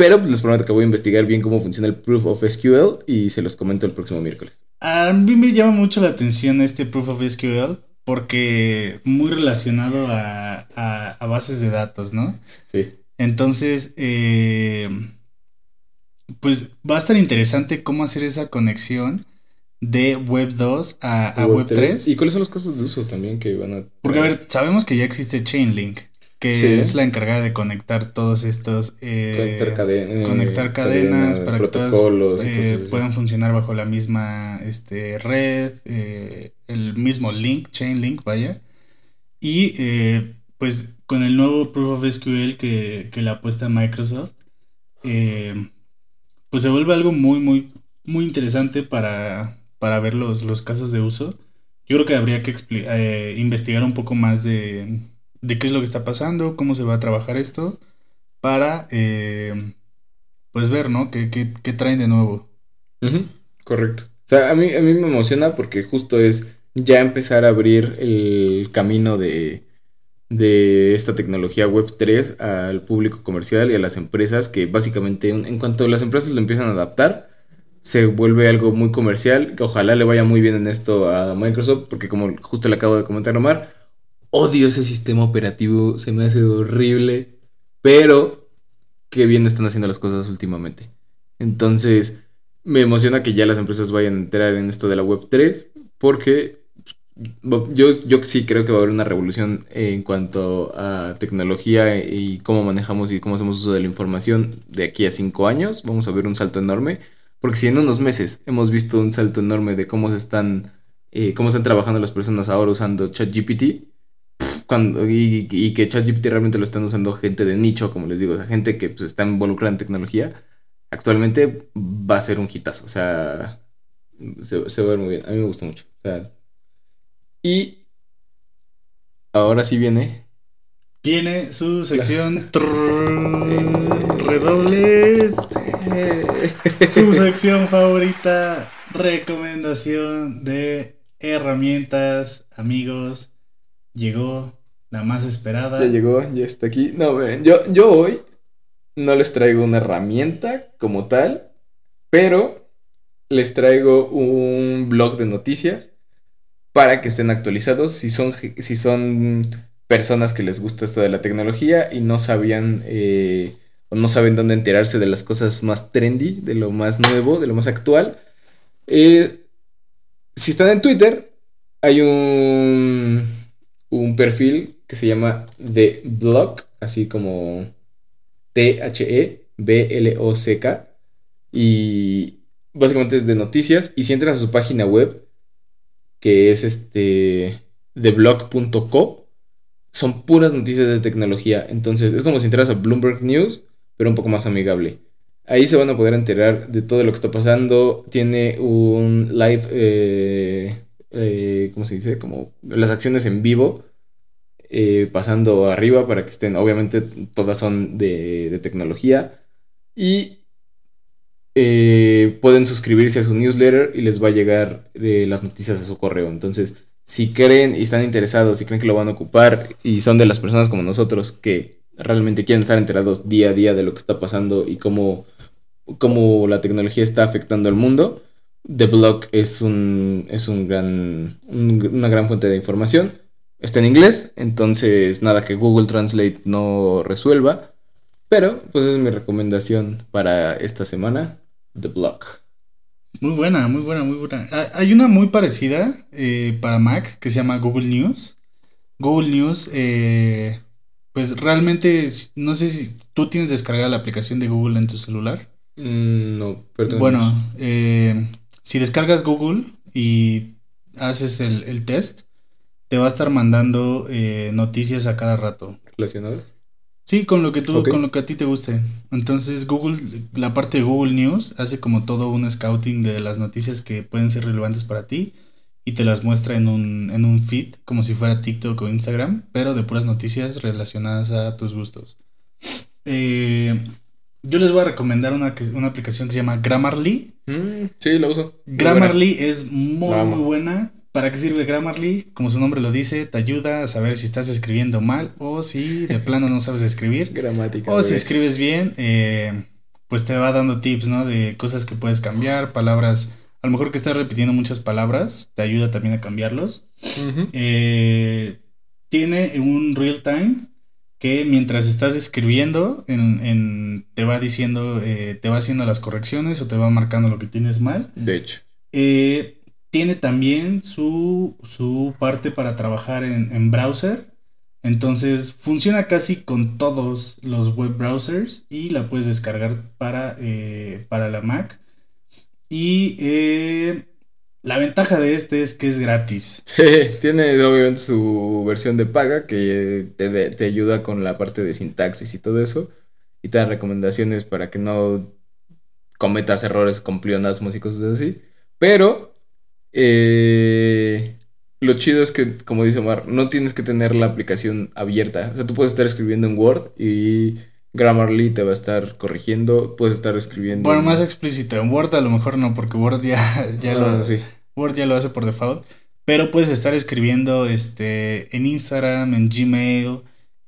Pero pues, les prometo que voy a investigar bien cómo funciona el Proof of SQL y se los comento el próximo miércoles. A mí me llama mucho la atención este Proof of SQL porque muy relacionado a, a, bases de datos, ¿no? Sí. Entonces, eh, pues va a estar interesante cómo hacer esa conexión de Web 2 a, Web, 3. ¿Y cuáles son los casos de uso también que van a... Porque, a ver, sabemos que ya existe Chainlink que es la encargada de conectar todos estos eh, conectar, cadenas, para que todas eh, puedan funcionar bajo la misma este, red, eh, el mismo link, chain link, vaya. Y pues con el nuevo Proof of SQL que, que le apuesta Microsoft, pues se vuelve algo muy, muy, muy interesante para, para ver los, los casos de uso. Yo creo que habría que eh, investigar un poco más de, de, qué es lo que está pasando, cómo se va a trabajar esto, para eh, pues ver, ¿no? ¿Qué, qué, qué traen de nuevo? Correcto. O sea, a mí, a mí me emociona porque justo es ya empezar a abrir el camino de, de esta tecnología web 3 al público comercial y a las empresas que básicamente en cuanto las empresas lo empiezan a adaptar, se vuelve algo muy comercial, que ojalá le vaya muy bien en esto a Microsoft, porque como justo le acabo de comentar Omar, odio ese sistema operativo, se me hace horrible, pero qué bien están haciendo las cosas últimamente. Entonces, me emociona que ya las empresas vayan a entrar en esto de la Web 3, porque yo, yo sí creo que va a haber una revolución en cuanto a tecnología y cómo manejamos y cómo hacemos uso de la información de aquí a cinco años. Vamos a ver un salto enorme porque si en unos meses hemos visto un salto enorme de cómo se están, eh, cómo están trabajando las personas ahora usando ChatGPT, cuando, y, y, que ChatGPT realmente lo están usando gente de nicho, como les digo, o gente que pues, está involucrada en tecnología, actualmente va a ser un hitazo. O sea, se, se va a ver muy bien. A mí me gusta mucho. O sea, y ahora sí viene Viene su sección. redobles. Su sección favorita. Recomendación de herramientas. Amigos. Llegó la más esperada. Ya llegó, ya está aquí. No, miren, yo, yo hoy no les traigo una herramienta como tal. Pero les traigo un blog de noticias para que estén actualizados. Si son, si son personas que les gusta esto de la tecnología y no sabían eh, o no saben dónde enterarse de las cosas más trendy, de lo más nuevo, de lo más actual. Eh, si están en Twitter, hay un, un perfil que se llama The Blog, así como T-H-E-B-L-O-C-K. Y básicamente es de noticias. Y si entran a su página web, que es este theblog.co, son puras noticias de tecnología. Entonces es como si entras a Bloomberg News, pero un poco más amigable. Ahí se van a poder enterar de todo lo que está pasando. Tiene un live, eh, eh, ¿cómo se dice? Como las acciones en vivo. Eh, pasando arriba para que estén, obviamente todas son de, tecnología. Y pueden suscribirse a su newsletter y les va a llegar las noticias a su correo. Entonces, si creen y están interesados, si creen que lo van a ocupar y son de las personas como nosotros que realmente quieren estar enterados día a día de lo que está pasando y cómo, cómo la tecnología está afectando al mundo, The Blog es, un, es un gran, una gran fuente de información. Está en inglés, entonces nada que Google Translate no resuelva. Pero, pues es mi recomendación para esta semana, The Blog. Muy buena, muy buena, muy buena. Ah, hay una muy parecida eh, para Mac que se llama Google News. Google News, eh, pues realmente, no sé si tú tienes descargada la aplicación de Google en tu celular. Mm, no, perdón. Bueno, eh, si descargas Google y haces el, el, test, te va a estar mandando noticias a cada rato. ¿Relacionadas? Sí, con lo que tú, con lo que a ti te guste. Entonces, Google, la parte de Google News hace como todo un scouting de las noticias que pueden ser relevantes para ti y te las muestra en un, en un feed, como si fuera TikTok o Instagram, pero de puras noticias relacionadas a tus gustos. Eh, yo les voy a recomendar una, una aplicación que se llama Grammarly. Mm, sí, la uso. Grammarly es muy, muy buena. ¿Para qué sirve Grammarly? Como su nombre lo dice, te ayuda a saber si estás escribiendo mal o si de plano no sabes escribir. Gramática. O si escribes bien, eh, pues te va dando tips, ¿no? De cosas que puedes cambiar, palabras. A lo mejor que estás repitiendo muchas palabras, te ayuda también a cambiarlos. Eh, tiene un real time que mientras estás escribiendo, en, te va diciendo, eh, te va haciendo las correcciones o te va marcando lo que tienes mal. De hecho. Eh, tiene también su, parte para trabajar en, browser. Entonces funciona casi con todos los web browsers y la puedes descargar para, eh, para la Mac. Y eh, la ventaja de este es que es gratis. Sí, tiene obviamente su versión de paga que te, te ayuda con la parte de sintaxis y todo eso. Y te da recomendaciones para que no cometas errores con pleonasmos y cosas así. Pero eh, lo chido es que, como dice Omar, no tienes que tener la aplicación abierta. O sea, tú puedes estar escribiendo en Word y Grammarly te va a estar corrigiendo. Puedes estar escribiendo. Bueno, más explícito. En Word a lo mejor no, porque Word ya, ya, Ah, lo, sí. Word ya lo hace por default. Pero puedes estar escribiendo este, en Instagram, en Gmail,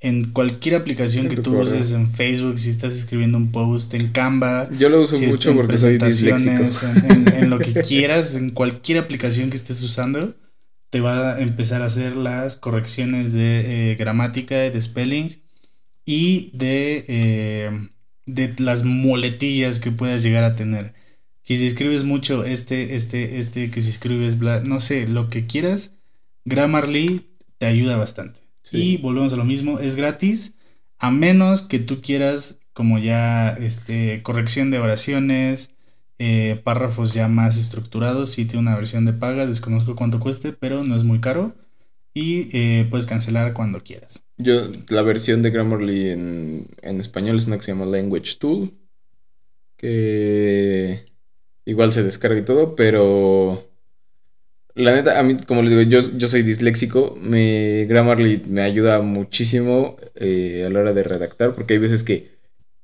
en cualquier aplicación que tú correo. uses, en Facebook, si estás escribiendo un post, en Canva. Yo lo uso si mucho en porque soy disléxico. presentaciones, en, en- en lo que quieras, en cualquier aplicación que estés usando, te va a empezar a hacer las correcciones de eh, gramática, de spelling y de, eh, de las muletillas que puedas llegar a tener. Que si escribes mucho este, este, este, que si escribes, bla, no sé, lo que quieras, Grammarly te ayuda bastante. Sí. Y volvemos a lo mismo, es gratis, a menos que tú quieras como ya este, corrección de oraciones, eh, párrafos ya más estructurados, sí tiene una versión de paga, desconozco cuánto cueste, pero no es muy caro. Y eh, puedes cancelar cuando quieras. Yo, la versión de Grammarly en, en español es una que se llama Language Tool. Que igual se descarga y todo, pero la neta, a mí, como les digo, yo, yo soy disléxico. Grammarly me ayuda muchísimo eh, a la hora de redactar, porque hay veces que,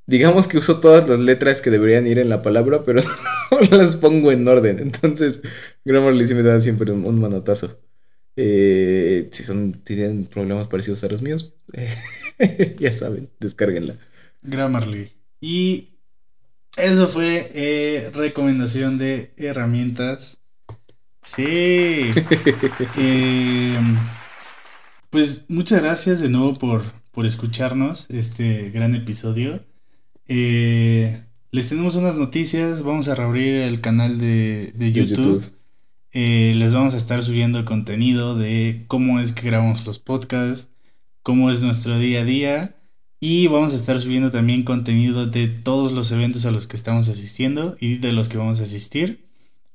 digamos que uso todas las letras que deberían ir en la palabra, pero no las pongo en orden. Entonces, Grammarly sí me da siempre un, manotazo. Eh, si son, tienen problemas parecidos a los míos, ya saben, descárguenla. Grammarly. Y eso fue eh, recomendación de herramientas. Sí. Eh, pues muchas gracias de nuevo por, por escucharnos este gran episodio. Eh, les tenemos unas noticias. Vamos a reabrir el canal de, de De YouTube. Eh, les vamos a estar subiendo contenido de cómo es que grabamos los podcasts, cómo es nuestro día a día. Y vamos a estar subiendo también contenido de todos los eventos a los que estamos asistiendo y de los que vamos a asistir.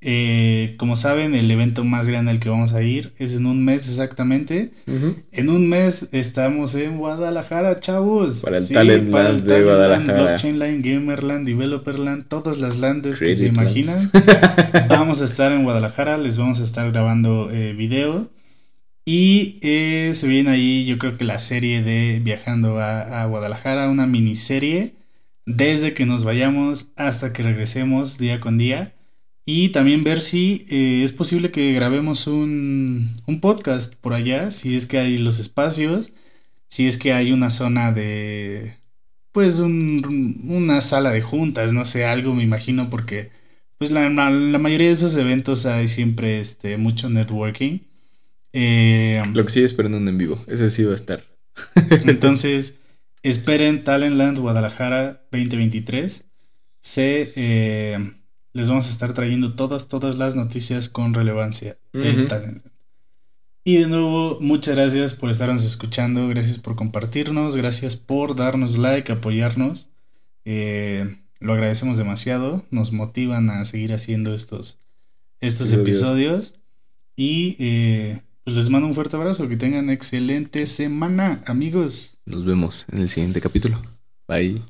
Eh, como saben, el evento más grande al que vamos a ir es en un mes exactamente. Ujú. En un mes estamos en Guadalajara, chavos. Para el Talent Land de Talent Guadalajara. Blockchain Land, Gamerland, Developerland, todas las landes que se Land. imaginan. Vamos a estar en Guadalajara, les vamos a estar grabando eh, video. Y eh, se viene ahí, yo creo que la serie de Viajando a, a Guadalajara, una miniserie, desde que nos vayamos hasta que regresemos día con día. Y también ver si eh, es posible que grabemos un, un podcast por allá, si es que hay los espacios, si es que hay una zona de, pues, un- una sala de juntas, no sé, algo me imagino, porque pues la, la- la mayoría de esos eventos hay siempre este, mucho networking. Eh, Lo que sí esperen un en vivo, ese sí va a estar. entonces, esperen Talentland Guadalajara 2023. Se, eh, les vamos a estar trayendo todas, todas las noticias con relevancia de. Talentland. Y de nuevo, muchas gracias por estarnos escuchando, gracias por compartirnos, gracias por darnos like, apoyarnos. Eh, lo agradecemos demasiado, nos motivan a seguir haciendo estos, estos Episodios. episodios. Y eh, pues les mando un fuerte abrazo, que tengan excelente semana, amigos. Nos vemos en el siguiente capítulo. Bye.